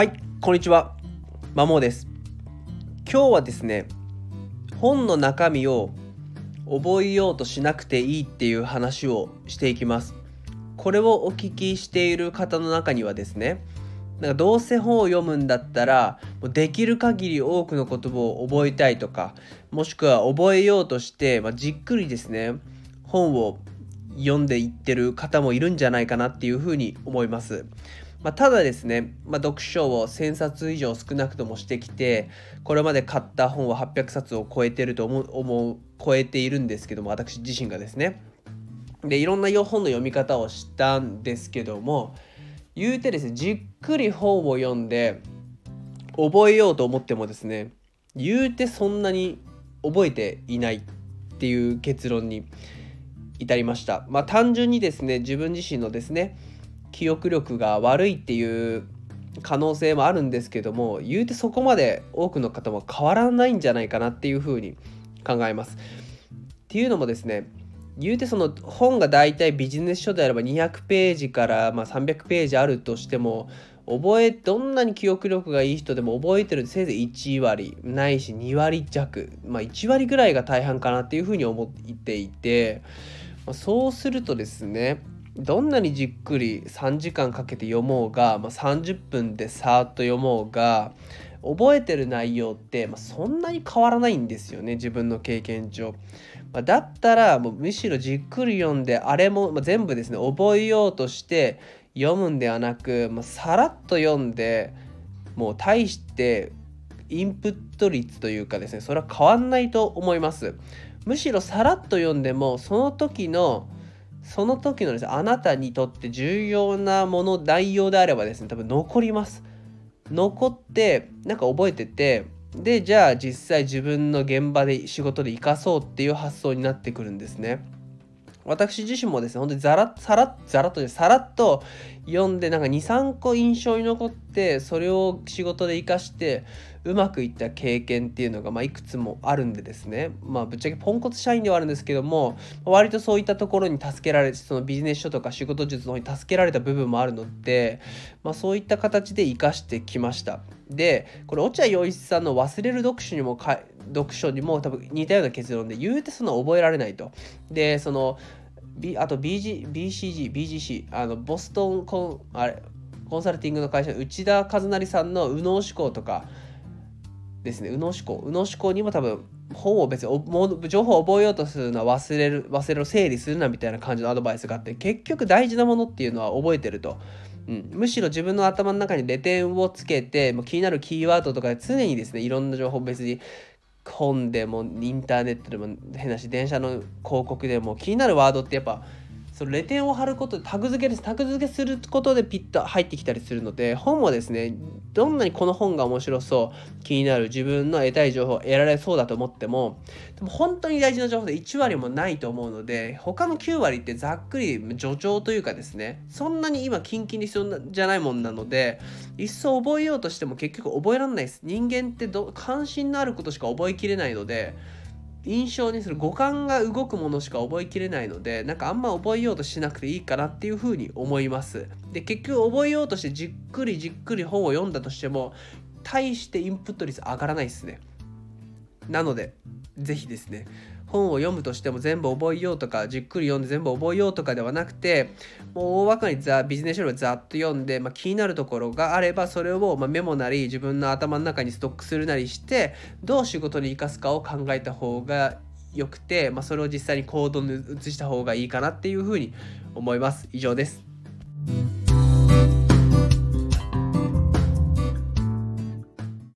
はい、こんにちは。まもです。今日はですね、本の中身を覚えようとしなくていいっていう話をしていきます。これをお聞きしている方の中にはですね、なんかどうせ本を読むんだったらできる限り多くの言葉を覚えたいとかもしくは覚えようとして、まあ、じっくりですね本を読んでいってる方もいるんじゃないかなっていうふうに思います。まあ、ただですね、まあ、読書を1000冊以上少なくともしてきてこれまで買った本は800冊を超えてると思う思う超えているんですけども私自身がですね。でいろんな本の読み方をしたんですけども言うてですねじっくり本を読んで覚えようと思ってもですね言うてそんなに覚えていないっていう結論に至りました。まあ単純にですね自分自身のですね記憶力が悪いっていう可能性もあるんですけども言うてそこまで多くの方も変わらないんじゃないかなっていうふうに考えます。っていうのもですね言うてその本が大体ビジネス書であれば200ページからま300ページあるとしても覚えどんなに記憶力がいい人でも覚えてるせいぜい1割ないし2割弱まあ1割ぐらいが大半かなっていうふうに思っていて、ま、そうするとですねどんなにじっくり3時間かけて読もうが、まあ、30分でさーっと読もうが覚えてる内容って、まあ、そんなに変わらないんですよね自分の経験上。まあ、だったらもうむしろじっくり読んであれも、まあ、全部ですね覚えようとして読むんではなく、まあ、さらっと読んでもう大してインプット率というかですねそれは変わんないと思います。むしろさらっと読んでもその時のその時のですねあなたにとって重要なもの内容であればですね多分残ります。残ってなんか覚えててでじゃあ実際自分の現場で仕事で生かそうっていう発想になってくるんですね。私自身もですね、本当にザラッ、さらっ、ザラッとさらっと読んで、なんか2、3個印象に残って、それを仕事で活かして、うまくいった経験っていうのが、まあ、いくつもあるんでですね、まあ、ぶっちゃけポンコツ社員ではあるんですけども、割とそういったところに助けられて、そのビジネス書とか仕事術の方に助けられた部分もあるので、まあ、そういった形で活かしてきました。で、これ、落合陽一さんの忘れる読書にもか読書にも多分似たような結論で言うてその覚えられないと。でその、B、あと BG BCG BGC あのボストンコンあれコンサルティングの会社の内田和成さんの右脳思考とかですね右脳思考右脳思考にも多分本を別に情報を覚えようとするのは忘れる忘れる整理するなみたいな感じのアドバイスがあって結局大事なものっていうのは覚えてると。うん、むしろ自分の頭の中にレ点をつけて気になるキーワードとかで常にですねいろんな情報別に本でもインターネットでも変なし電車の広告でも気になるワードってやっぱそのレ点を貼ることタグ付けです。タグ付けすることでピッと入ってきたりするので本もですねどんなにこの本が面白そう気になる自分の得たい情報を得られそうだと思ってもでも本当に大事な情報で1割もないと思うので他の9割ってざっくり助長というかですねそんなに今キンキンに必要じゃないもんなので一層覚えようとしても結局覚えられないです。人間ってど関心のあることしか覚えきれないので印象にする五感が動くものしか覚えきれないのでなんかあんま覚えようとしなくていいかなっていうふうに思います。で結局覚えようとしてじっくりじっくり本を読んだとしても大してインプット率上がらないですね。なので是非ですね本を読むとしても全部覚えようとかじっくり読んで全部覚えようとかではなくてもう大まかにザビジネス書類をざっと読んで、まあ、気になるところがあればそれをまメモなり自分の頭の中にストックするなりしてどう仕事に生かすかを考えた方がよくて、まあ、それを実際に行動に移した方がいいかなっていうふうに思います。以上です。